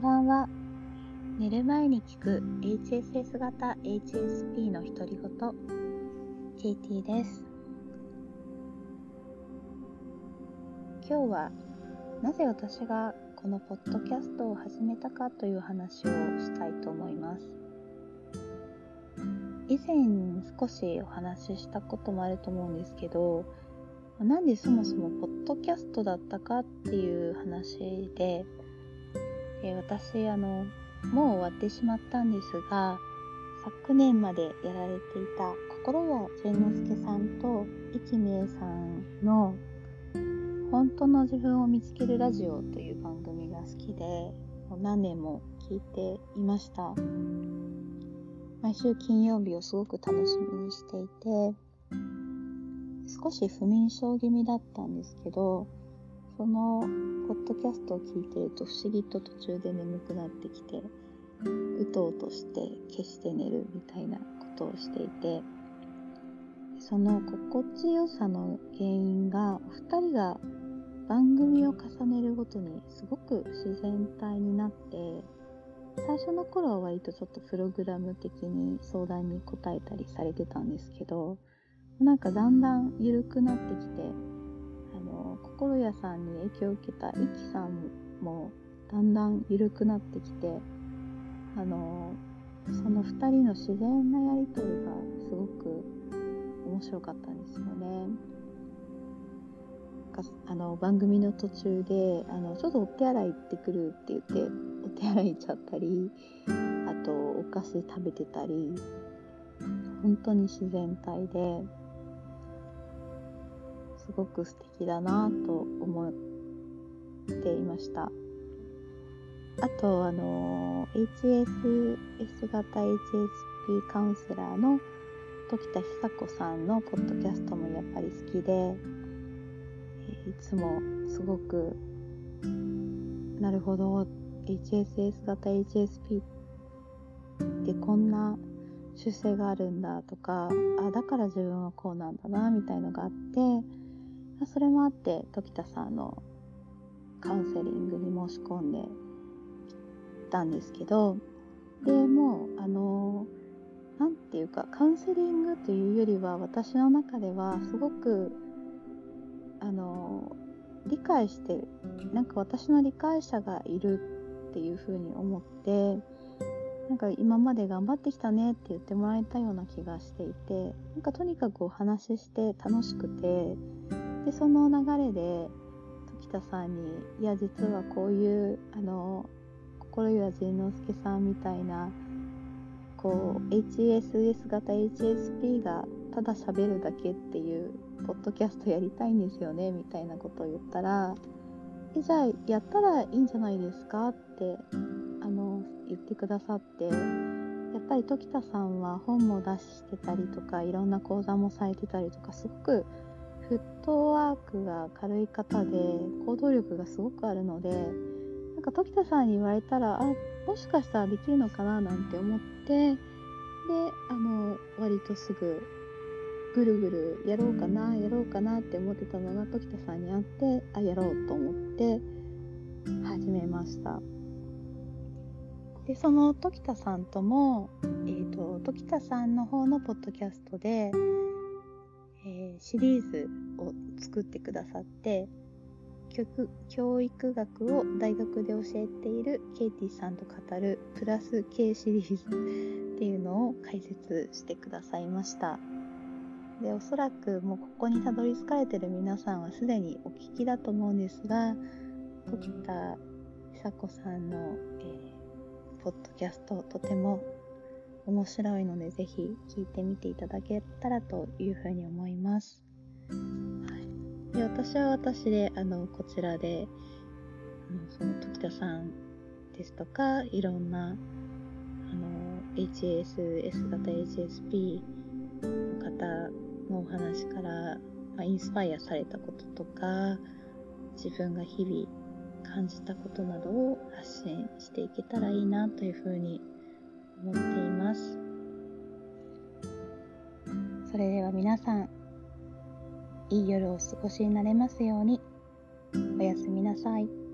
んばんは。寝る前に聞く HSS 型 HSP の独り言、ケイティです。今日はなぜ私がこのポッドキャストを始めたかという話をしたいと思います。以前少しお話ししたこともあると思うんですけど、なんでそもそもポッドキャストだったかっていう話で、え私あのもう終わってしまったんですが昨年までやられていた心谷善之介さんと一美恵さんの「本当の自分を見つけるラジオ」という番組が好きでもう何年も聞いていました。毎週金曜日をすごく楽しみにしていて少し不眠症気味だったんですけどそのポッドキャストを聞いてると不思議と途中で眠くなってきてうとうとして消して寝るみたいなことをしていてその心地よさの原因がお二人が番組を重ねるごとにすごく自然体になって最初の頃は割とちょっとプログラム的に相談に答えたりされてたんですけどなんかだんだん緩くなってきて心屋さんに影響を受けたイキさんもだんだん緩くなってきてあのその2人の自然なやり取りがすごく面白かったんですよね。あの番組の途中であの「ちょっとお手洗い行ってくる」って言ってお手洗い行っちゃったりあとお菓子食べてたり本当に自然体ですごく素敵だなと思っていました。あと、あの、HSS 型 HSP カウンセラーの時田久子さんのポッドキャストもやっぱり好きで、いつもすごく、なるほど、HSS 型 HSP ってこんな習性があるんだとか、あ、だから自分はこうなんだな、みたいのがあって、それもあって、時田さんのカウンセリングに申し込んでたんですけどでもうあのなんていうかカウンセリングというよりは私の中ではすごくあの理解してるなんか私の理解者がいるっていうふうに思ってなんか今まで頑張ってきたねって言ってもらえたような気がしていてなんかとにかくお話しして楽しくてでその流れで時田さんに「いや実はこういうあの心谷仁之助さんみたいなこう HSS 型 HSP がただ喋るだけっていうポッドキャストやりたいんですよねみたいなことを言ったらえじゃあやったらいいんじゃないですかってあの言ってくださってやっぱり時田さんは本も出してたりとかいろんな講座もされてたりとかすごくフットワークが軽い方で行動力がすごくあるのでなんか時田さんに言われたらあもしかしたらできるのかななんて思ってであの割とすぐぐるぐるやろうかなやろうかなって思ってたのが時田さんに会ってあやろうと思って始めました。でその時田さんとも、えー、と時田さんの方のポッドキャストで、シリーズを作ってくださって教教育学を大学で教えているケイティさんと語るプラス K シリーズっていうのを解説してくださいました。でおそらくもうここにたどり着かれてる皆さんはすでにお聞きだと思うんですが時田久子さんの、えーポッドキャストとても面白いのでぜひ聞いてみていただけたらというふうに思います。はい、で私は私であのこちらであのその時田さんですとかいろんなあの HSS 型 HSP の方のお話から、まあ、インスパイアされたこととか自分が日々感じたことなどを発信していけたらいいなというふうに思っています。それでは皆さん、いい夜をお過ごしになれますように。おやすみなさい。